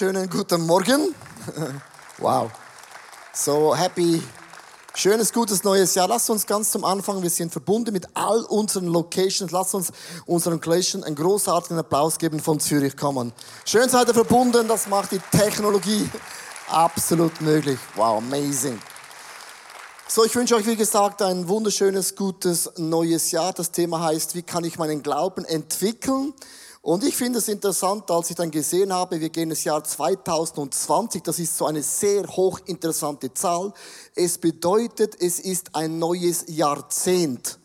wunderschönen guten Morgen. Wow. So happy. Schönes, gutes neues Jahr. Lasst uns ganz zum Anfang, wir sind verbunden mit all unseren Locations. Lasst uns unseren Location einen großartigen Applaus geben von Zürich kommen. Schön seid ihr verbunden, das macht die Technologie absolut möglich. Wow, amazing. So, ich wünsche euch, wie gesagt, ein wunderschönes, gutes neues Jahr. Das Thema heißt, wie kann ich meinen Glauben entwickeln? Und ich finde es interessant, als ich dann gesehen habe, wir gehen ins Jahr 2020, das ist so eine sehr hochinteressante Zahl. Es bedeutet, es ist ein neues Jahrzehnt.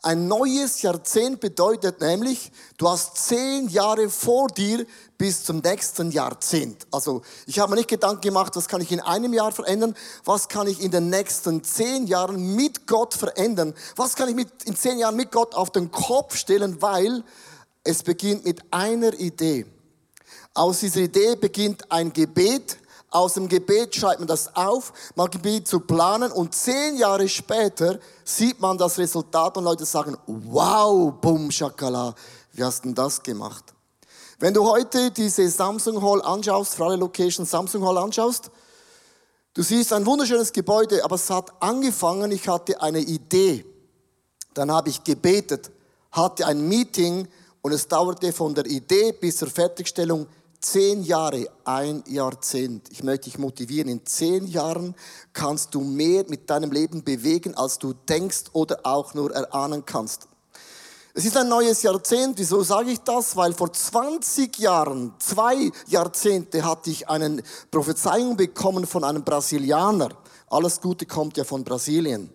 Ein neues Jahrzehnt bedeutet nämlich, du hast zehn Jahre vor dir bis zum nächsten Jahrzehnt. Also ich habe mir nicht Gedanken gemacht, was kann ich in einem Jahr verändern, was kann ich in den nächsten zehn Jahren mit Gott verändern, was kann ich mit, in zehn Jahren mit Gott auf den Kopf stellen, weil es beginnt mit einer Idee. Aus dieser Idee beginnt ein Gebet. Aus dem Gebet schreibt man das auf, man beginnt zu planen und zehn Jahre später sieht man das Resultat und Leute sagen, wow, boom, shakala, wie hast denn das gemacht? Wenn du heute diese Samsung Hall anschaust, für alle Locations Samsung Hall anschaust, du siehst ein wunderschönes Gebäude, aber es hat angefangen, ich hatte eine Idee. Dann habe ich gebetet, hatte ein Meeting, und es dauerte von der Idee bis zur Fertigstellung zehn Jahre, ein Jahrzehnt. Ich möchte dich motivieren. In zehn Jahren kannst du mehr mit deinem Leben bewegen, als du denkst oder auch nur erahnen kannst. Es ist ein neues Jahrzehnt. Wieso sage ich das? Weil vor 20 Jahren, zwei Jahrzehnte, hatte ich eine Prophezeiung bekommen von einem Brasilianer. Alles Gute kommt ja von Brasilien.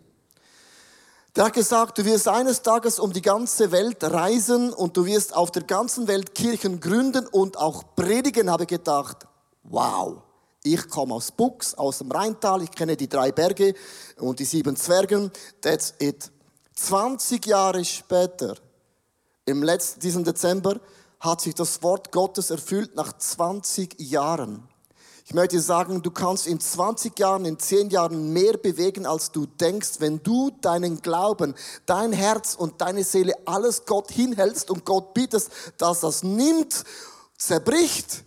Der hat gesagt, du wirst eines Tages um die ganze Welt reisen und du wirst auf der ganzen Welt Kirchen gründen und auch predigen, habe ich gedacht. Wow. Ich komme aus Bux, aus dem Rheintal, ich kenne die drei Berge und die sieben Zwergen. That's it. 20 Jahre später, im letzten, diesem Dezember, hat sich das Wort Gottes erfüllt nach 20 Jahren. Ich möchte sagen, du kannst in 20 Jahren, in 10 Jahren mehr bewegen, als du denkst, wenn du deinen Glauben, dein Herz und deine Seele alles Gott hinhältst und Gott bietest, dass das nimmt, zerbricht,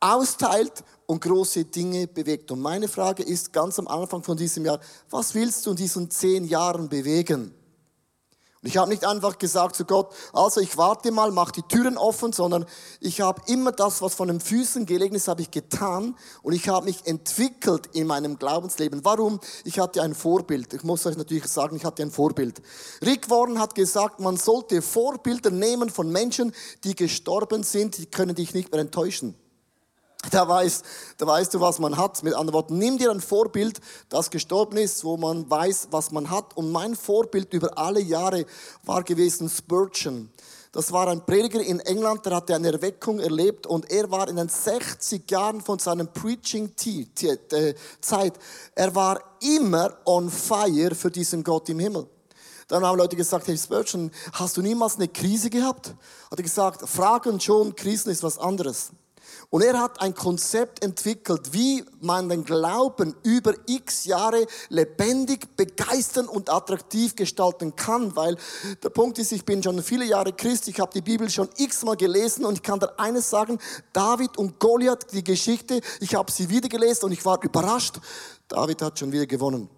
austeilt und große Dinge bewegt. Und meine Frage ist ganz am Anfang von diesem Jahr, was willst du in diesen 10 Jahren bewegen? Und ich habe nicht einfach gesagt zu Gott, also ich warte mal, mach die Türen offen, sondern ich habe immer das, was von den Füßen gelegen ist, habe ich getan und ich habe mich entwickelt in meinem Glaubensleben. Warum? Ich hatte ein Vorbild. Ich muss euch natürlich sagen, ich hatte ein Vorbild. Rick Warren hat gesagt, man sollte Vorbilder nehmen von Menschen, die gestorben sind, die können dich nicht mehr enttäuschen. Da weißt, da weißt du, was man hat. Mit anderen Worten, nimm dir ein Vorbild, das gestorben ist, wo man weiß, was man hat. Und mein Vorbild über alle Jahre war gewesen Spurgeon. Das war ein Prediger in England, der hatte eine Erweckung erlebt und er war in den 60 Jahren von seinem Preaching-Zeit, er war immer on fire für diesen Gott im Himmel. Dann haben Leute gesagt, hey Spurgeon, hast du niemals eine Krise gehabt? Hat er gesagt, Fragen schon, Krisen ist was anderes. Und er hat ein Konzept entwickelt, wie man den Glauben über x Jahre lebendig, begeistern und attraktiv gestalten kann. Weil der Punkt ist, ich bin schon viele Jahre Christ, ich habe die Bibel schon x-mal gelesen und ich kann dir eines sagen, David und Goliath, die Geschichte, ich habe sie wieder gelesen und ich war überrascht. David hat schon wieder gewonnen.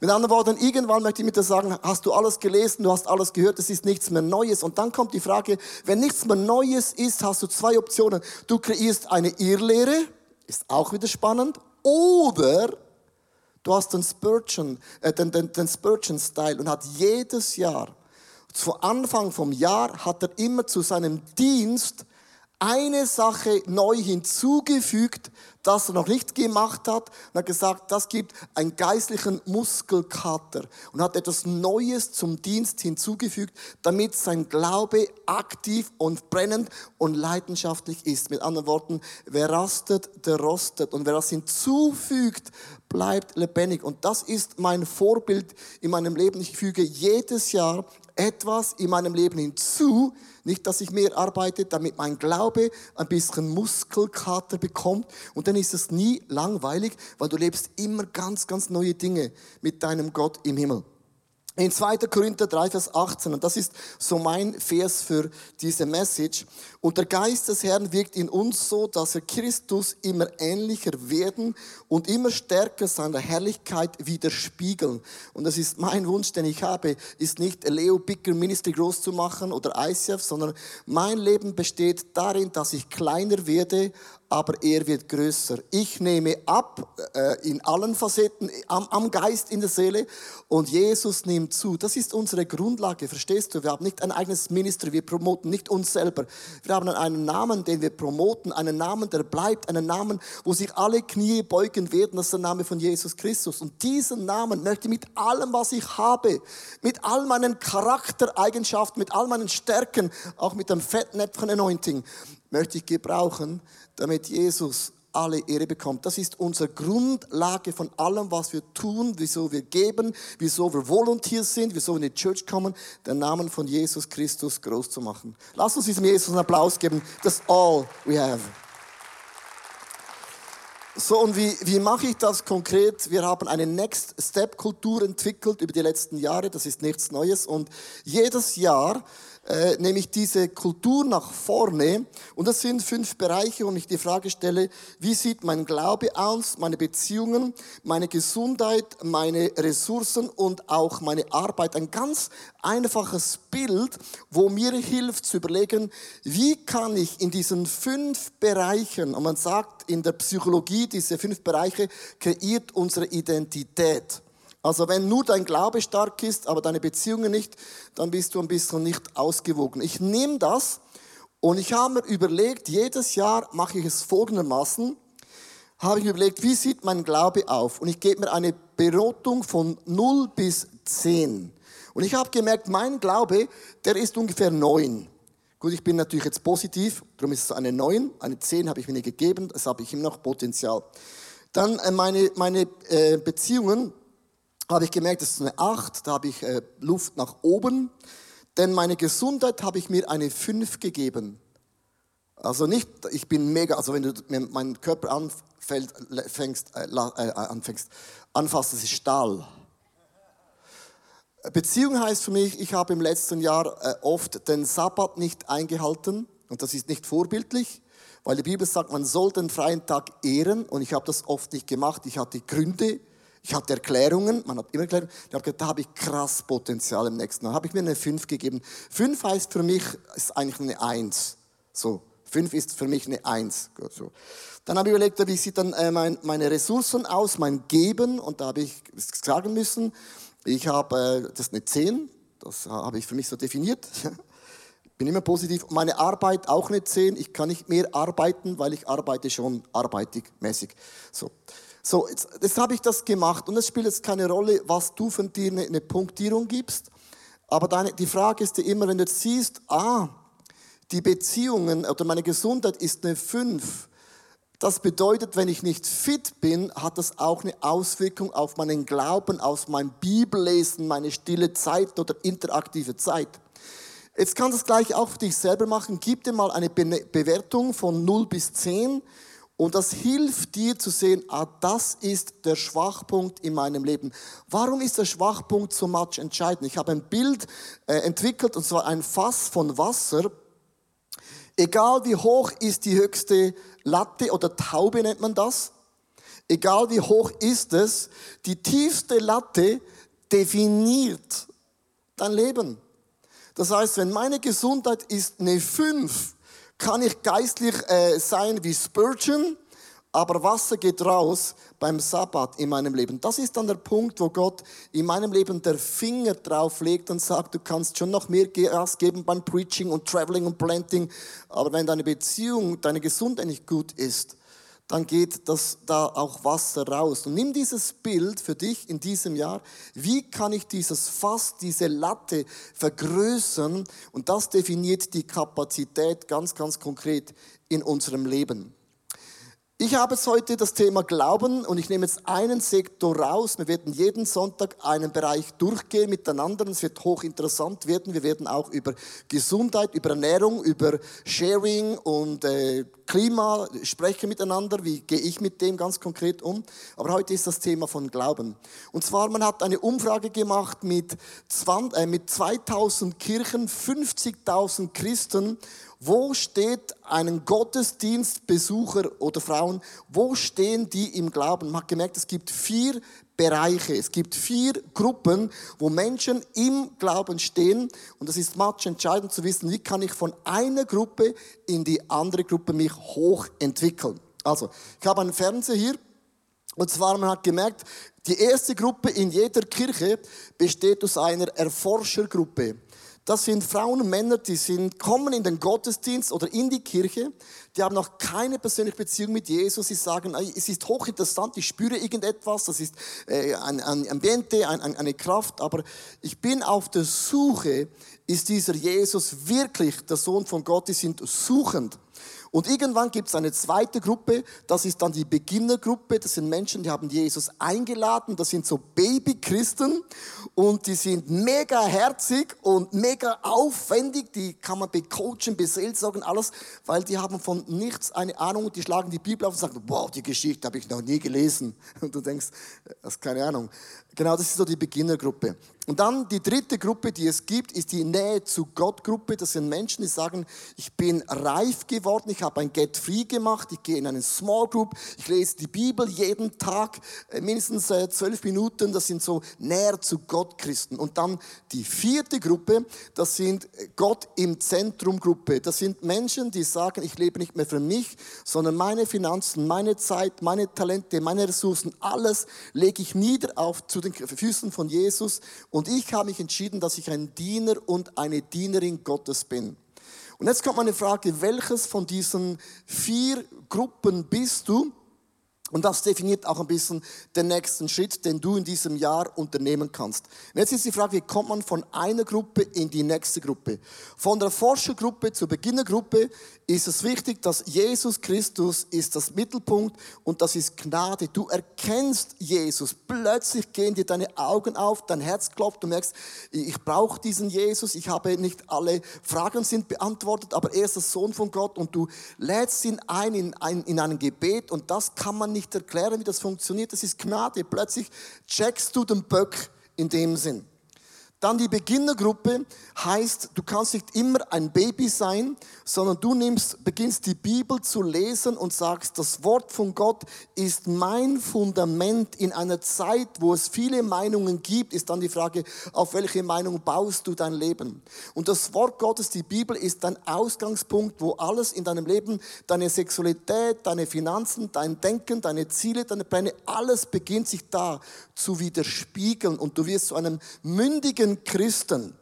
Mit anderen Worten, irgendwann möchte ich mit dir sagen, hast du alles gelesen, du hast alles gehört, es ist nichts mehr Neues. Und dann kommt die Frage, wenn nichts mehr Neues ist, hast du zwei Optionen. Du kreierst eine Irrlehre, ist auch wieder spannend, oder du hast den Spurgeon, äh, den, den, den Spurgeon-Style und hat jedes Jahr, zu Anfang vom Jahr, hat er immer zu seinem Dienst eine Sache neu hinzugefügt, das er noch nicht gemacht hat, und hat gesagt, das gibt einen geistlichen Muskelkater und hat etwas Neues zum Dienst hinzugefügt, damit sein Glaube aktiv und brennend und leidenschaftlich ist. Mit anderen Worten, wer rastet, der rostet und wer das hinzufügt, bleibt lebendig. Und das ist mein Vorbild in meinem Leben. Ich füge jedes Jahr etwas in meinem Leben hinzu, nicht, dass ich mehr arbeite, damit mein Glaube ein bisschen Muskelkater bekommt. Und dann ist es nie langweilig, weil du lebst immer ganz, ganz neue Dinge mit deinem Gott im Himmel. In 2. Korinther 3, Vers 18, und das ist so mein Vers für diese Message. Und der Geist des Herrn wirkt in uns so, dass wir Christus immer ähnlicher werden und immer stärker seiner Herrlichkeit widerspiegeln. Und das ist mein Wunsch, den ich habe, ist nicht Leo Bicker Ministry groß zu machen oder ICF, sondern mein Leben besteht darin, dass ich kleiner werde, aber er wird größer. Ich nehme ab äh, in allen Facetten, am, am Geist, in der Seele und Jesus nimmt zu. Das ist unsere Grundlage, verstehst du? Wir haben nicht ein eigenes Ministry, wir promoten nicht uns selber. Wir haben einen Namen, den wir promoten, einen Namen, der bleibt, einen Namen, wo sich alle Knie beugen werden, das ist der Name von Jesus Christus. Und diesen Namen möchte ich mit allem, was ich habe, mit all meinen Charaktereigenschaften, mit all meinen Stärken, auch mit dem Fettnäpfchen-Anointing, möchte ich gebrauchen, damit Jesus alle Ehre bekommt. Das ist unsere Grundlage von allem, was wir tun, wieso wir geben, wieso wir Volunteer sind, wieso wir in die Church kommen, den Namen von Jesus Christus groß zu machen. Lass uns diesem Jesus einen Applaus geben. That's all we have. So, und wie, wie mache ich das konkret? Wir haben eine Next Step Kultur entwickelt über die letzten Jahre. Das ist nichts Neues. Und jedes Jahr äh, nämlich diese Kultur nach vorne. Und das sind fünf Bereiche, wo ich die Frage stelle, wie sieht mein Glaube aus, meine Beziehungen, meine Gesundheit, meine Ressourcen und auch meine Arbeit. Ein ganz einfaches Bild, wo mir hilft zu überlegen, wie kann ich in diesen fünf Bereichen, und man sagt in der Psychologie, diese fünf Bereiche kreiert unsere Identität. Also wenn nur dein Glaube stark ist, aber deine Beziehungen nicht, dann bist du ein bisschen nicht ausgewogen. Ich nehme das und ich habe mir überlegt, jedes Jahr mache ich es folgendermaßen, habe ich mir überlegt, wie sieht mein Glaube auf? Und ich gebe mir eine Beratung von 0 bis 10. Und ich habe gemerkt, mein Glaube, der ist ungefähr 9. Gut, ich bin natürlich jetzt positiv, darum ist es eine 9. Eine 10 habe ich mir nicht gegeben, das habe ich immer noch Potenzial. Dann äh, meine, meine äh, Beziehungen, habe ich gemerkt, das ist eine 8, da habe ich äh, Luft nach oben. Denn meine Gesundheit habe ich mir eine 5 gegeben. Also nicht, ich bin mega, also wenn du meinen Körper anfällt, fängst, äh, äh, anfängst, anfasst, das ist Stahl. Beziehung heißt für mich, ich habe im letzten Jahr äh, oft den Sabbat nicht eingehalten und das ist nicht vorbildlich, weil die Bibel sagt, man soll den freien Tag ehren und ich habe das oft nicht gemacht. Ich hatte Gründe, ich hatte Erklärungen, man hat immer Erklärungen. Ich habe gedacht, da habe ich krass Potenzial im nächsten Jahr. habe ich mir eine 5 gegeben. 5 heißt für mich, ist eigentlich eine 1. So, 5 ist für mich eine 1. So. Dann habe ich überlegt, wie sieht dann äh, mein, meine Ressourcen aus, mein Geben. Und da habe ich sagen müssen, ich habe, äh, das ist eine 10. Das habe ich für mich so definiert. bin immer positiv. Meine Arbeit auch eine 10. Ich kann nicht mehr arbeiten, weil ich arbeite schon arbeitigmäßig. So. So, jetzt, jetzt habe ich das gemacht und es spielt jetzt keine Rolle, was du von dir eine, eine Punktierung gibst. Aber deine, die Frage ist dir immer, wenn du jetzt siehst, ah, die Beziehungen oder meine Gesundheit ist eine 5. Das bedeutet, wenn ich nicht fit bin, hat das auch eine Auswirkung auf meinen Glauben, auf mein Bibellesen, meine stille Zeit oder interaktive Zeit. Jetzt kannst du es gleich auch für dich selber machen. Gib dir mal eine Bewertung von 0 bis 10 und das hilft dir zu sehen, ah, das ist der Schwachpunkt in meinem Leben. Warum ist der Schwachpunkt so much entscheidend? Ich habe ein Bild äh, entwickelt, und zwar ein Fass von Wasser. Egal wie hoch ist die höchste Latte oder Taube nennt man das. Egal wie hoch ist es, die tiefste Latte definiert dein Leben. Das heißt, wenn meine Gesundheit ist eine 5, kann ich geistlich äh, sein wie Spurgeon, aber Wasser geht raus beim Sabbat in meinem Leben. Das ist dann der Punkt, wo Gott in meinem Leben der Finger drauf legt und sagt, du kannst schon noch mehr Gas geben beim Preaching und Traveling und Planting, aber wenn deine Beziehung, deine Gesundheit nicht gut ist, dann geht das da auch Wasser raus. Und nimm dieses Bild für dich in diesem Jahr. Wie kann ich dieses Fass, diese Latte vergrößern? Und das definiert die Kapazität ganz, ganz konkret in unserem Leben. Ich habe jetzt heute das Thema Glauben und ich nehme jetzt einen Sektor raus. Wir werden jeden Sonntag einen Bereich durchgehen miteinander. Es wird hochinteressant werden. Wir werden auch über Gesundheit, über Ernährung, über Sharing und äh, Klima sprechen miteinander. Wie gehe ich mit dem ganz konkret um? Aber heute ist das Thema von Glauben. Und zwar, man hat eine Umfrage gemacht mit, 20, äh, mit 2000 Kirchen, 50.000 Christen wo steht ein Gottesdienstbesucher oder Frauen, wo stehen die im Glauben? Man hat gemerkt, es gibt vier Bereiche, es gibt vier Gruppen, wo Menschen im Glauben stehen. Und das ist match entscheidend zu wissen, wie kann ich von einer Gruppe in die andere Gruppe mich hochentwickeln. Also, ich habe einen Fernseher hier. Und zwar, man hat gemerkt, die erste Gruppe in jeder Kirche besteht aus einer Erforschergruppe. Das sind Frauen und Männer, die sind, kommen in den Gottesdienst oder in die Kirche. Die haben noch keine persönliche Beziehung mit Jesus. Sie sagen, es ist hochinteressant, ich spüre irgendetwas, das ist äh, ein, ein Ambiente, ein, ein, eine Kraft. Aber ich bin auf der Suche, ist dieser Jesus wirklich der Sohn von Gott? Die sind suchend. Und irgendwann gibt es eine zweite Gruppe, das ist dann die Beginnergruppe. Das sind Menschen, die haben Jesus eingeladen. Das sind so Babychristen und die sind mega herzig und mega aufwendig. Die kann man becoachen, beseelsorgen, alles, weil die haben von nichts eine Ahnung. Die schlagen die Bibel auf und sagen, wow, die Geschichte habe ich noch nie gelesen. Und du denkst, das ist keine Ahnung. Genau, das ist so die Beginnergruppe. Und dann die dritte Gruppe, die es gibt, ist die Nähe zu Gott Gruppe. Das sind Menschen, die sagen, ich bin reif geworden, ich habe ein Get Free gemacht, ich gehe in eine Small Group, ich lese die Bibel jeden Tag, äh, mindestens äh, zwölf Minuten. Das sind so näher zu Gott Christen. Und dann die vierte Gruppe, das sind Gott im Zentrum Gruppe. Das sind Menschen, die sagen, ich lebe nicht mehr für mich, sondern meine Finanzen, meine Zeit, meine Talente, meine Ressourcen, alles lege ich nieder auf zu den den Füßen von Jesus und ich habe mich entschieden, dass ich ein Diener und eine Dienerin Gottes bin. Und jetzt kommt meine Frage, welches von diesen vier Gruppen bist du? Und das definiert auch ein bisschen den nächsten Schritt, den du in diesem Jahr unternehmen kannst. Und jetzt ist die Frage, wie kommt man von einer Gruppe in die nächste Gruppe? Von der Forschergruppe zur Beginnergruppe ist es wichtig, dass Jesus Christus ist das Mittelpunkt und das ist Gnade. Du erkennst Jesus. Plötzlich gehen dir deine Augen auf, dein Herz klopft, du merkst, ich brauche diesen Jesus. Ich habe nicht alle Fragen sind beantwortet, aber er ist der Sohn von Gott und du lädst ihn ein in, ein in ein Gebet und das kann man nicht nicht erklären, wie das funktioniert. Das ist Gnade. Plötzlich checkst du den Böck in dem Sinn. Dann die Beginnergruppe heißt, du kannst nicht immer ein Baby sein, sondern du nimmst, beginnst die Bibel zu lesen und sagst, das Wort von Gott ist mein Fundament in einer Zeit, wo es viele Meinungen gibt, ist dann die Frage, auf welche Meinung baust du dein Leben? Und das Wort Gottes, die Bibel, ist dein Ausgangspunkt, wo alles in deinem Leben, deine Sexualität, deine Finanzen, dein Denken, deine Ziele, deine Pläne, alles beginnt sich da zu widerspiegeln und du wirst zu einem mündigen mündigen Christen.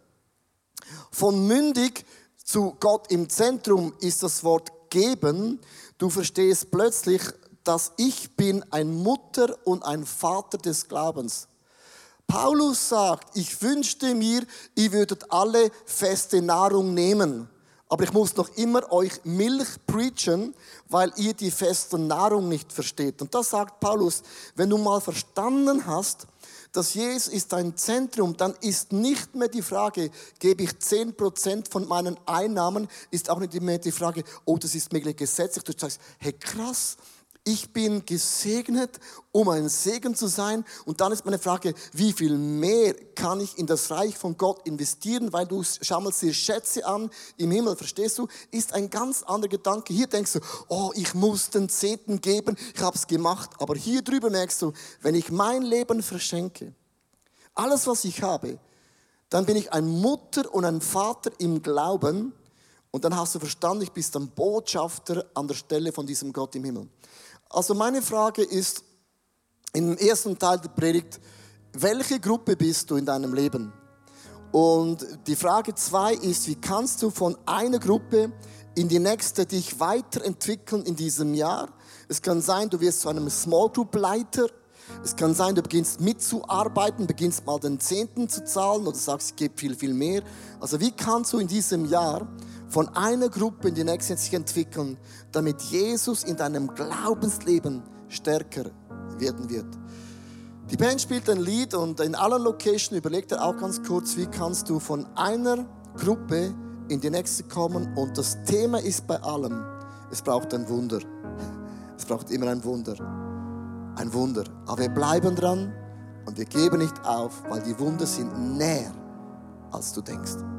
Von mündig zu Gott im Zentrum ist das Wort geben. Du verstehst plötzlich, dass ich bin ein Mutter und ein Vater des Glaubens. Paulus sagt, ich wünschte mir, ihr würdet alle feste Nahrung nehmen. Aber ich muss noch immer euch Milch preachen, weil ihr die feste Nahrung nicht versteht. Und das sagt Paulus, wenn du mal verstanden hast, dass Jesus ist dein Zentrum, dann ist nicht mehr die Frage, gebe ich 10% von meinen Einnahmen, ist auch nicht mehr die Frage, oh, das ist mir gesetzlich. Du sagst, hey krass, ich bin gesegnet, um ein Segen zu sein. Und dann ist meine Frage, wie viel mehr kann ich in das Reich von Gott investieren, weil du schaumelst dir Schätze an im Himmel, verstehst du? Ist ein ganz anderer Gedanke. Hier denkst du, oh, ich muss den Zehnten geben, ich habe es gemacht. Aber hier drüber merkst du, wenn ich mein Leben verschenke, alles, was ich habe, dann bin ich ein Mutter und ein Vater im Glauben. Und dann hast du verstanden, ich bin ein Botschafter an der Stelle von diesem Gott im Himmel. Also meine Frage ist im ersten Teil der Predigt, welche Gruppe bist du in deinem Leben? Und die Frage zwei ist, wie kannst du von einer Gruppe in die nächste dich weiterentwickeln in diesem Jahr? Es kann sein, du wirst zu einem Small Group Leiter. Es kann sein, du beginnst mitzuarbeiten, beginnst mal den Zehnten zu zahlen oder sagst, ich gebe viel, viel mehr. Also wie kannst du in diesem Jahr von einer Gruppe in die nächste sich entwickeln, damit Jesus in deinem Glaubensleben stärker werden wird. Die Band spielt ein Lied und in aller Location überlegt er auch ganz kurz, wie kannst du von einer Gruppe in die nächste kommen und das Thema ist bei allem, es braucht ein Wunder. Es braucht immer ein Wunder. Ein Wunder. Aber wir bleiben dran und wir geben nicht auf, weil die Wunder sind näher, als du denkst.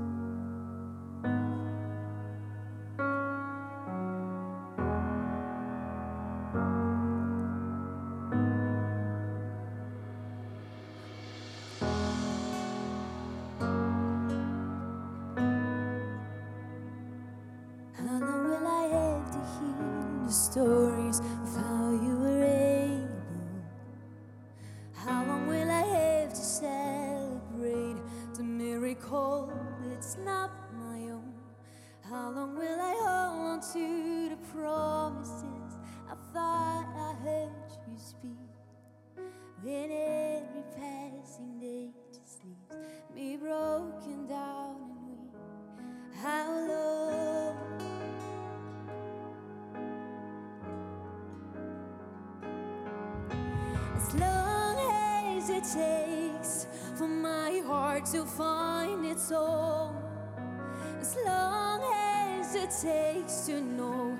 takes to know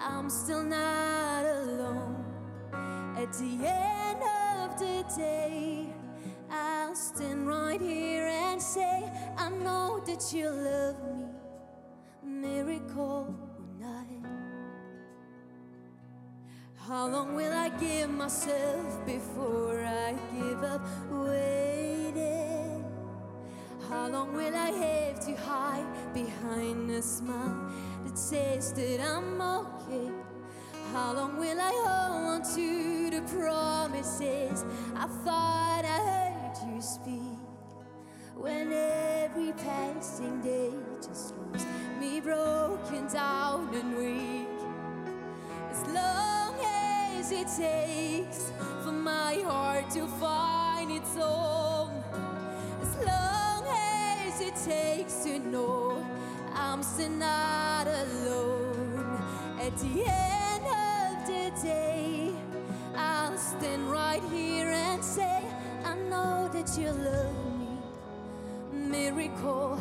I'm still not alone. At the end of the day, I'll stand right here and say, I know that you love me, miracle or not. How long will I give myself before I give up waiting? How long will I have to hide behind a smile that says that I'm okay? How long will I hold on to the promises I thought I heard you speak? When every passing day just leaves me broken down and weak. As long as it takes for my heart to find its own. Know I'm still not alone. At the end of the day, I'll stand right here and say, I know that you love me. Miracle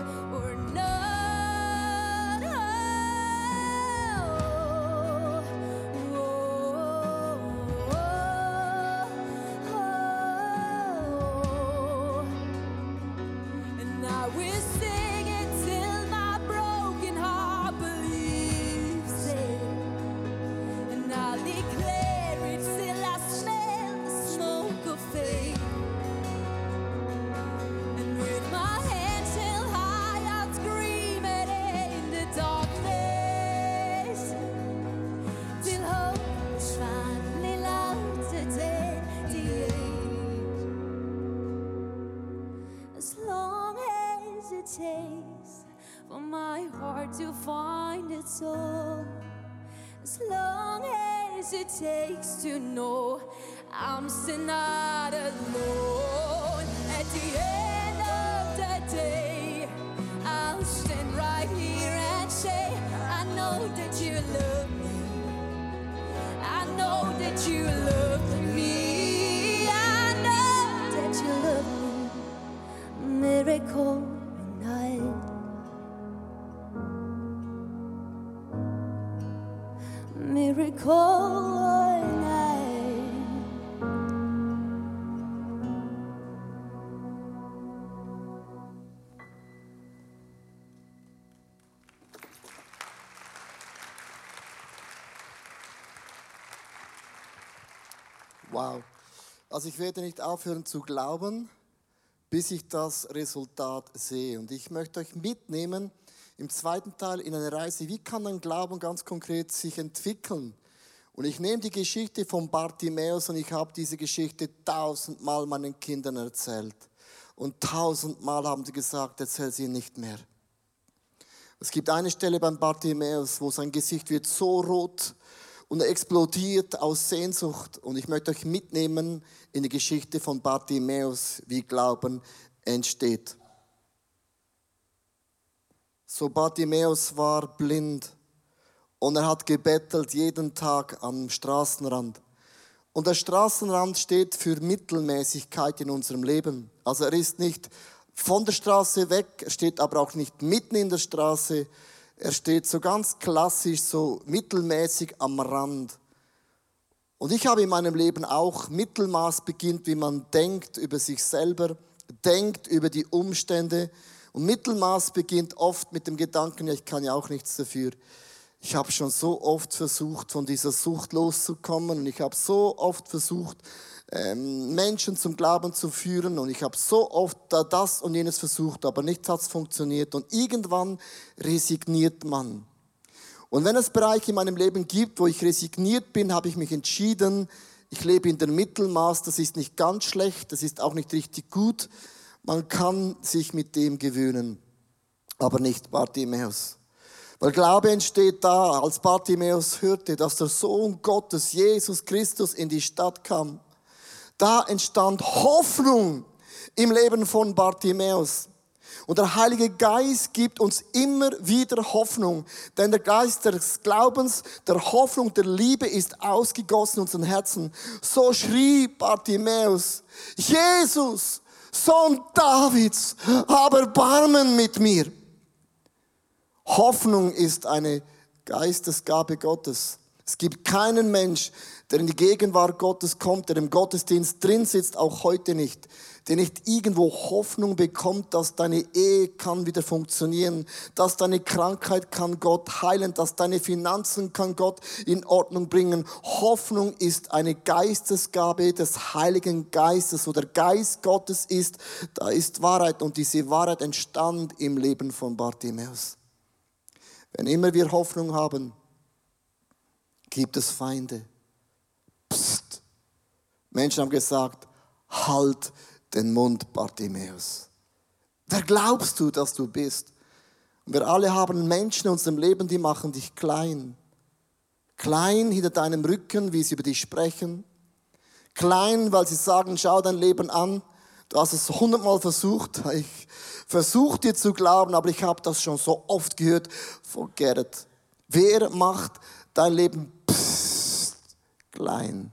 Not alone. At the end of the day, I'll stand right here and say, I know that you love me. I know that you love me. Wow. Also ich werde nicht aufhören zu glauben, bis ich das Resultat sehe. Und ich möchte euch mitnehmen im zweiten Teil in eine Reise. Wie kann ein Glauben ganz konkret sich entwickeln? Und ich nehme die Geschichte von Bartimäus und ich habe diese Geschichte tausendmal meinen Kindern erzählt. Und tausendmal haben sie gesagt, erzähl sie nicht mehr. Es gibt eine Stelle beim Bartimäus, wo sein Gesicht wird so rot, und er explodiert aus Sehnsucht. Und ich möchte euch mitnehmen in die Geschichte von Bartimäus, wie Glauben entsteht. So Bartimäus war blind und er hat gebettelt jeden Tag am Straßenrand. Und der Straßenrand steht für Mittelmäßigkeit in unserem Leben. Also er ist nicht von der Straße weg, er steht aber auch nicht mitten in der Straße. Er steht so ganz klassisch, so mittelmäßig am Rand. Und ich habe in meinem Leben auch Mittelmaß beginnt, wie man denkt über sich selber, denkt über die Umstände. Und Mittelmaß beginnt oft mit dem Gedanken, ja, ich kann ja auch nichts dafür. Ich habe schon so oft versucht, von dieser Sucht loszukommen. Und ich habe so oft versucht, Menschen zum Glauben zu führen. Und ich habe so oft das und jenes versucht, aber nichts hat funktioniert. Und irgendwann resigniert man. Und wenn es Bereiche in meinem Leben gibt, wo ich resigniert bin, habe ich mich entschieden, ich lebe in der Mittelmaß. Das ist nicht ganz schlecht, das ist auch nicht richtig gut. Man kann sich mit dem gewöhnen, aber nicht Bartimäus. Weil Glaube entsteht da, als Bartimäus hörte, dass der Sohn Gottes, Jesus Christus, in die Stadt kam. Da entstand Hoffnung im Leben von Bartimäus. Und der Heilige Geist gibt uns immer wieder Hoffnung. Denn der Geist des Glaubens, der Hoffnung, der Liebe ist ausgegossen in unseren Herzen. So schrie Bartimäus, Jesus, Sohn Davids, aber Barmen mit mir. Hoffnung ist eine Geistesgabe Gottes. Es gibt keinen Mensch, der in die Gegenwart Gottes kommt, der im Gottesdienst drin sitzt, auch heute nicht, der nicht irgendwo Hoffnung bekommt, dass deine Ehe kann wieder funktionieren, dass deine Krankheit kann Gott heilen, dass deine Finanzen kann Gott in Ordnung bringen. Hoffnung ist eine Geistesgabe des Heiligen Geistes, wo der Geist Gottes ist, da ist Wahrheit und diese Wahrheit entstand im Leben von Bartimäus. Wenn immer wir Hoffnung haben, gibt es Feinde. Menschen haben gesagt, halt den Mund, Bartimäus. Wer glaubst du, dass du bist? Und wir alle haben Menschen in unserem Leben, die machen dich klein. Klein hinter deinem Rücken, wie sie über dich sprechen. Klein, weil sie sagen, schau dein Leben an. Du hast es hundertmal versucht. Ich versuche dir zu glauben, aber ich habe das schon so oft gehört. Forget it. Wer macht dein Leben pssst, klein?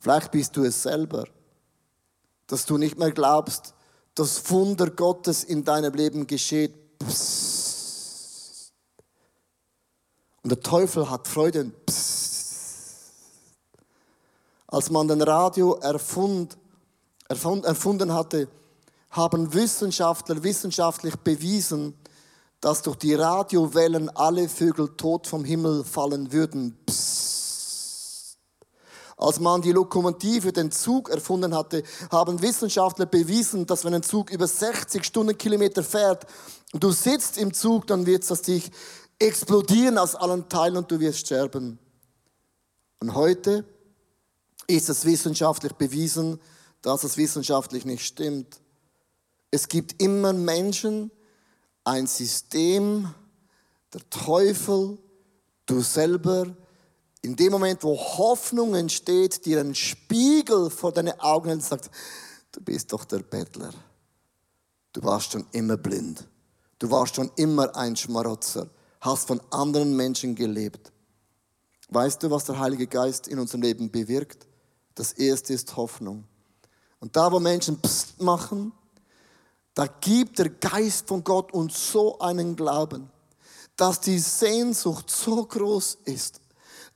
Vielleicht bist du es selber, dass du nicht mehr glaubst, dass Wunder Gottes in deinem Leben geschieht. Und der Teufel hat Freude. Als man den Radio erfund, erfunden hatte, haben Wissenschaftler wissenschaftlich bewiesen, dass durch die Radiowellen alle Vögel tot vom Himmel fallen würden. Psst. Als man die Lokomotive, den Zug erfunden hatte, haben Wissenschaftler bewiesen, dass wenn ein Zug über 60 Stundenkilometer fährt und du sitzt im Zug, dann wird es dich explodieren aus allen Teilen und du wirst sterben. Und heute ist es wissenschaftlich bewiesen, dass es wissenschaftlich nicht stimmt. Es gibt immer Menschen, ein System, der Teufel, du selber, in dem Moment, wo Hoffnung entsteht, dir ein Spiegel vor deine Augen und sagt, du bist doch der Bettler. Du warst schon immer blind. Du warst schon immer ein Schmarotzer. Hast von anderen Menschen gelebt. Weißt du, was der Heilige Geist in unserem Leben bewirkt? Das erste ist Hoffnung. Und da, wo Menschen Psst machen, da gibt der Geist von Gott uns so einen Glauben, dass die Sehnsucht so groß ist,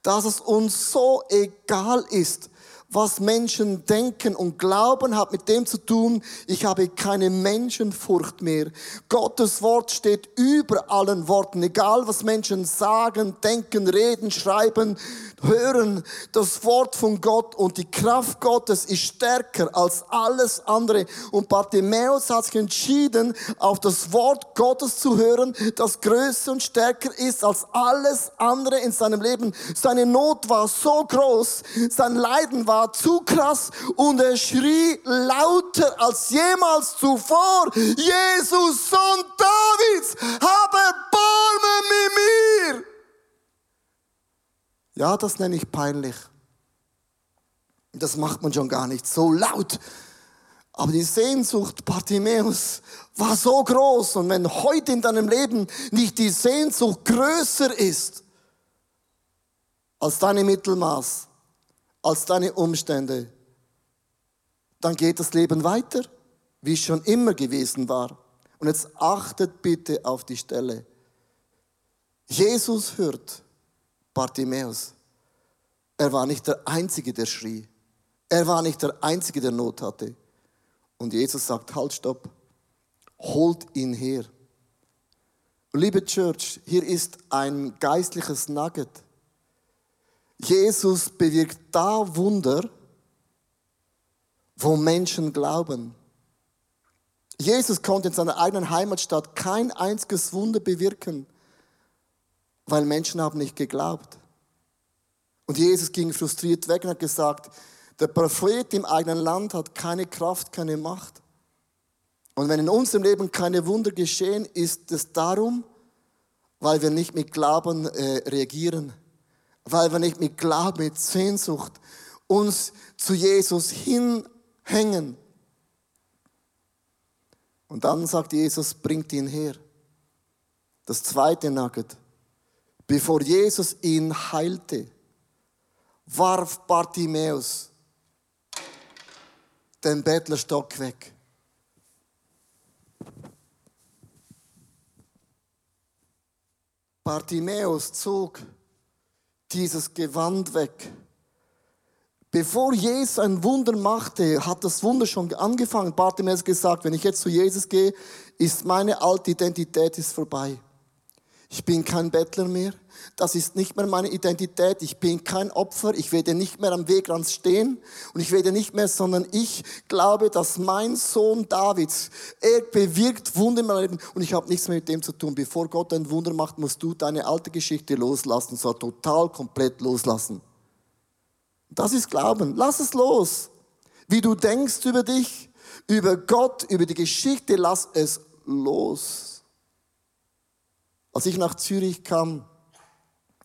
dass es uns so egal ist, was Menschen denken und glauben, hat mit dem zu tun, ich habe keine Menschenfurcht mehr. Gottes Wort steht über allen Worten, egal was Menschen sagen, denken, reden, schreiben, hören. Das Wort von Gott und die Kraft Gottes ist stärker als alles andere. Und Bartimäus hat sich entschieden, auf das Wort Gottes zu hören, das größer und stärker ist als alles andere in seinem Leben. Seine Not war so groß, sein Leiden war zu krass und er schrie lauter als jemals zuvor, Jesus, Sohn Davids, habe Erbarmen mit mir. Ja, das nenne ich peinlich. Das macht man schon gar nicht so laut. Aber die Sehnsucht Bartimäus war so groß. Und wenn heute in deinem Leben nicht die Sehnsucht größer ist als deine Mittelmaß, als deine Umstände, dann geht das Leben weiter, wie es schon immer gewesen war. Und jetzt achtet bitte auf die Stelle. Jesus hört Bartimäus. Er war nicht der Einzige, der schrie. Er war nicht der Einzige, der Not hatte. Und Jesus sagt, halt, stopp, holt ihn her. Liebe Church, hier ist ein geistliches Nugget. Jesus bewirkt da Wunder, wo Menschen glauben. Jesus konnte in seiner eigenen Heimatstadt kein einziges Wunder bewirken, weil Menschen haben nicht geglaubt. Und Jesus ging frustriert weg und hat gesagt, der Prophet im eigenen Land hat keine Kraft, keine Macht. Und wenn in unserem Leben keine Wunder geschehen, ist es darum, weil wir nicht mit Glauben äh, reagieren, weil wir nicht mit Glauben, mit Sehnsucht uns zu Jesus hinhängen. Und dann sagt Jesus, bringt ihn her. Das zweite Nugget. Bevor Jesus ihn heilte, warf Bartimäus den Bettlerstock weg. Bartimäus zog dieses Gewand weg. Bevor Jesus ein Wunder machte, hat das Wunder schon angefangen. Bartimäus gesagt, wenn ich jetzt zu Jesus gehe, ist meine alte Identität ist vorbei. Ich bin kein Bettler mehr. Das ist nicht mehr meine Identität. Ich bin kein Opfer. Ich werde nicht mehr am Wegrand stehen. Und ich werde nicht mehr, sondern ich glaube, dass mein Sohn Davids, er bewirkt Wunder in meinem Leben. Und ich habe nichts mehr mit dem zu tun. Bevor Gott ein Wunder macht, musst du deine alte Geschichte loslassen. So total, komplett loslassen. Das ist Glauben. Lass es los. Wie du denkst über dich, über Gott, über die Geschichte, lass es los. Als ich nach Zürich kam,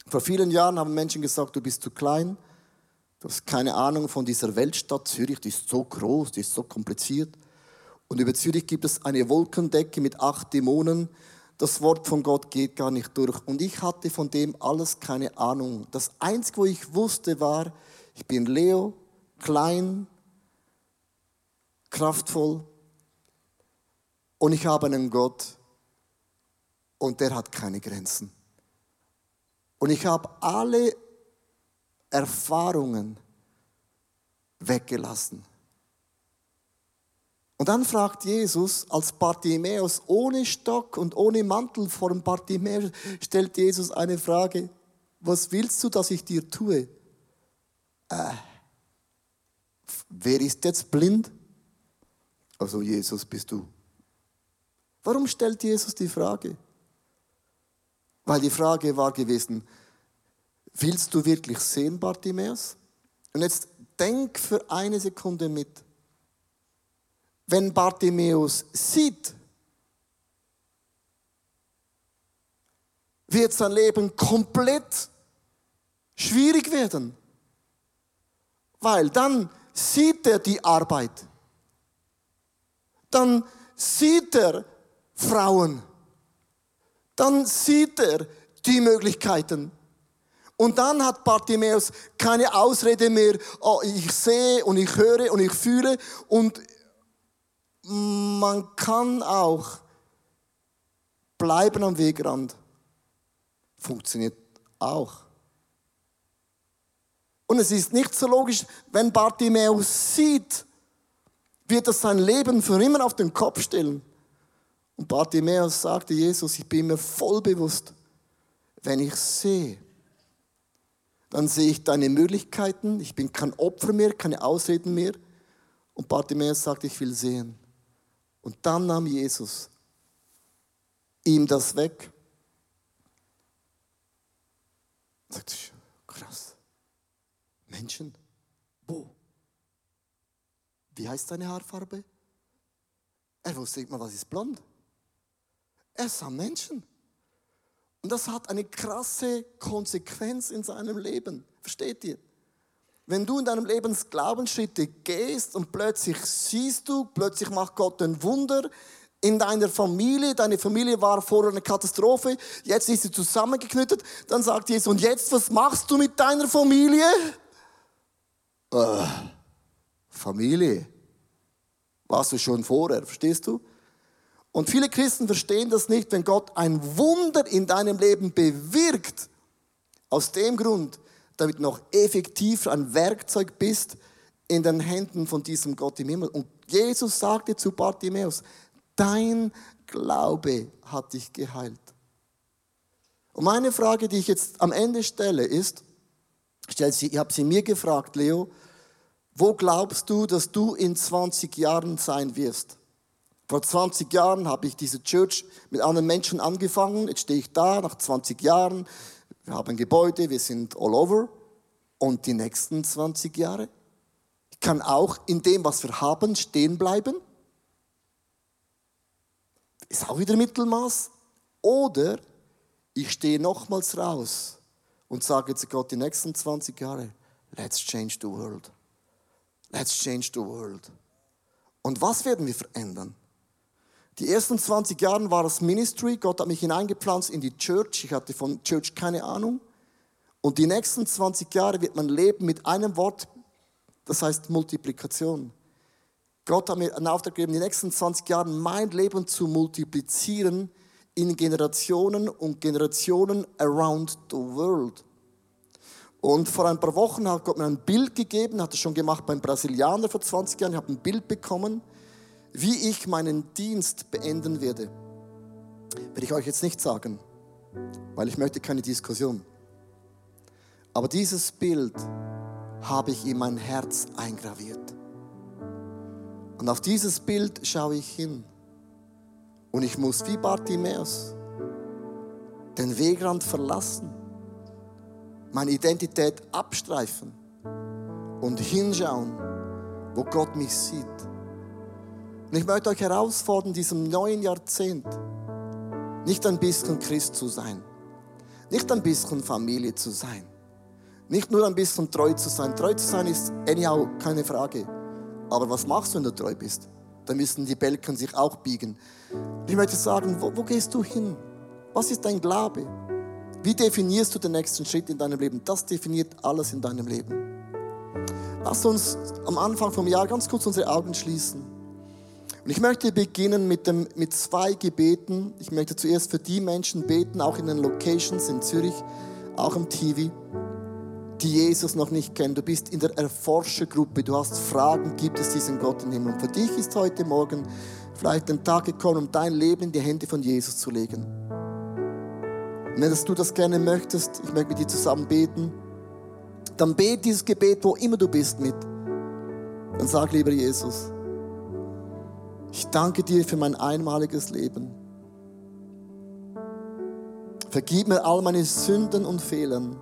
vor vielen Jahren haben Menschen gesagt, du bist zu klein, du hast keine Ahnung von dieser Weltstadt Zürich, die ist so groß, die ist so kompliziert. Und über Zürich gibt es eine Wolkendecke mit acht Dämonen. Das Wort von Gott geht gar nicht durch. Und ich hatte von dem alles keine Ahnung. Das Einzige, wo ich wusste, war, ich bin Leo, klein, kraftvoll und ich habe einen Gott, und der hat keine Grenzen. Und ich habe alle Erfahrungen weggelassen. Und dann fragt Jesus als Bartimäus ohne Stock und ohne Mantel vor dem Bartimäus, stellt Jesus eine Frage, was willst du, dass ich dir tue? Äh, wer ist jetzt blind? Also Jesus bist du. Warum stellt Jesus die Frage? Weil die Frage war gewesen, willst du wirklich sehen, Bartimäus? Und jetzt denk für eine Sekunde mit. Wenn Bartimäus sieht, wird sein Leben komplett schwierig werden. Weil dann sieht er die Arbeit. Dann sieht er Frauen dann sieht er die Möglichkeiten. Und dann hat Bartimäus keine Ausrede mehr, oh, ich sehe und ich höre und ich fühle. Und man kann auch bleiben am Wegrand. Funktioniert auch. Und es ist nicht so logisch, wenn Bartimäus sieht, wird er sein Leben für immer auf den Kopf stellen. Und Bartimäus sagte Jesus, ich bin mir voll bewusst, wenn ich sehe, dann sehe ich deine Möglichkeiten, ich bin kein Opfer mehr, keine Ausreden mehr. Und Bartimäus sagte, ich will sehen. Und dann nahm Jesus ihm das weg. Sagt, krass. Menschen? Wo? Wie heißt deine Haarfarbe? Er wusste nicht mal, was ist blond. Er sah Menschen. Und das hat eine krasse Konsequenz in seinem Leben. Versteht ihr? wenn du in deinem Leben Glaubensschritte gehst und plötzlich siehst du, plötzlich macht Gott ein Wunder in deiner Familie, deine Familie war vorher eine Katastrophe, jetzt ist sie zusammengeknüttet, dann sagt Jesus, und jetzt, was machst du mit deiner Familie? Äh, Familie. Warst du schon vorher, verstehst du? Und viele Christen verstehen das nicht, wenn Gott ein Wunder in deinem Leben bewirkt. Aus dem Grund, damit du noch effektiver ein Werkzeug bist in den Händen von diesem Gott im Himmel. Und Jesus sagte zu Bartimäus, dein Glaube hat dich geheilt. Und meine Frage, die ich jetzt am Ende stelle, ist, ich habe sie mir gefragt, Leo, wo glaubst du, dass du in 20 Jahren sein wirst? Vor 20 Jahren habe ich diese Church mit anderen Menschen angefangen. Jetzt stehe ich da nach 20 Jahren wir haben Gebäude, wir sind all over. Und die nächsten 20 Jahre? Ich kann auch in dem, was wir haben, stehen bleiben. Ist auch wieder Mittelmaß. Oder ich stehe nochmals raus und sage zu Gott, die nächsten 20 Jahre, let's change the world. Let's change the world. Und was werden wir verändern? Die ersten 20 Jahre war es Ministry. Gott hat mich hineingepflanzt in die Church. Ich hatte von Church keine Ahnung. Und die nächsten 20 Jahre wird man leben mit einem Wort, das heißt Multiplikation. Gott hat mir einen Auftrag gegeben, die nächsten 20 Jahre mein Leben zu multiplizieren in Generationen und Generationen around the world. Und vor ein paar Wochen hat Gott mir ein Bild gegeben, hat es schon gemacht beim Brasilianer vor 20 Jahren. Ich habe ein Bild bekommen wie ich meinen Dienst beenden werde, werde ich euch jetzt nicht sagen, weil ich möchte keine Diskussion. Aber dieses Bild habe ich in mein Herz eingraviert. Und auf dieses Bild schaue ich hin. Und ich muss wie Bartimäus den Wegrand verlassen, meine Identität abstreifen und hinschauen, wo Gott mich sieht. Und ich möchte euch herausfordern, diesem neuen Jahrzehnt nicht ein bisschen Christ zu sein, nicht ein bisschen Familie zu sein, nicht nur ein bisschen treu zu sein. Treu zu sein ist anyhow keine Frage. Aber was machst du, wenn du treu bist? Da müssen die Belken sich auch biegen. Ich möchte sagen, wo, wo gehst du hin? Was ist dein Glaube? Wie definierst du den nächsten Schritt in deinem Leben? Das definiert alles in deinem Leben. Lass uns am Anfang vom Jahr ganz kurz unsere Augen schließen. Und ich möchte beginnen mit, dem, mit zwei Gebeten. Ich möchte zuerst für die Menschen beten, auch in den Locations in Zürich, auch im TV, die Jesus noch nicht kennen. Du bist in der Erforschergruppe, du hast Fragen, gibt es diesen Gott im Himmel? Und für dich ist heute Morgen vielleicht ein Tag gekommen, um dein Leben in die Hände von Jesus zu legen. Und wenn du das gerne möchtest, ich möchte mit dir zusammen beten, dann bete dieses Gebet, wo immer du bist, mit. Dann sag lieber Jesus, ich danke dir für mein einmaliges Leben. Vergib mir all meine Sünden und Fehlern.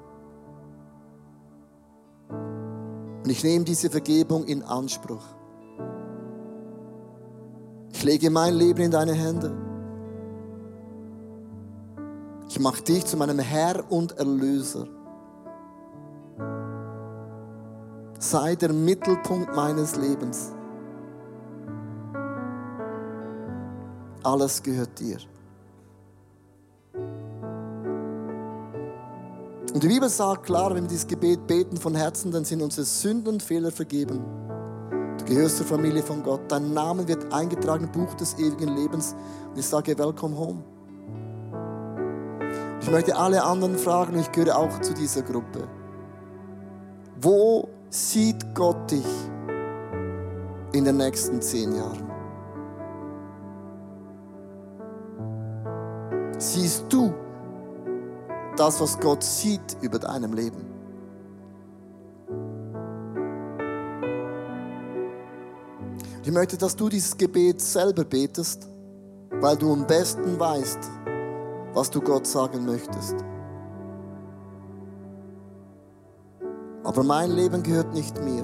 Und ich nehme diese Vergebung in Anspruch. Ich lege mein Leben in deine Hände. Ich mache dich zu meinem Herr und Erlöser. Sei der Mittelpunkt meines Lebens. Alles gehört dir. Und die Bibel sagt klar, wenn wir dieses Gebet beten von Herzen, dann sind unsere Sünden und Fehler vergeben. Du gehörst zur Familie von Gott. Dein Name wird eingetragen im Buch des ewigen Lebens. Und ich sage, welcome home. Ich möchte alle anderen fragen, und ich gehöre auch zu dieser Gruppe. Wo sieht Gott dich in den nächsten zehn Jahren? Siehst du das, was Gott sieht über deinem Leben. Ich möchte, dass du dieses Gebet selber betest, weil du am besten weißt, was du Gott sagen möchtest. Aber mein Leben gehört nicht mir.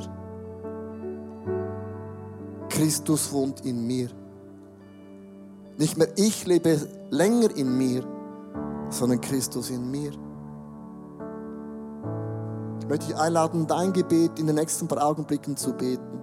Christus wohnt in mir. Nicht mehr ich lebe länger in mir, sondern Christus in mir. möchte ich einladen, dein Gebet in den nächsten paar Augenblicken zu beten.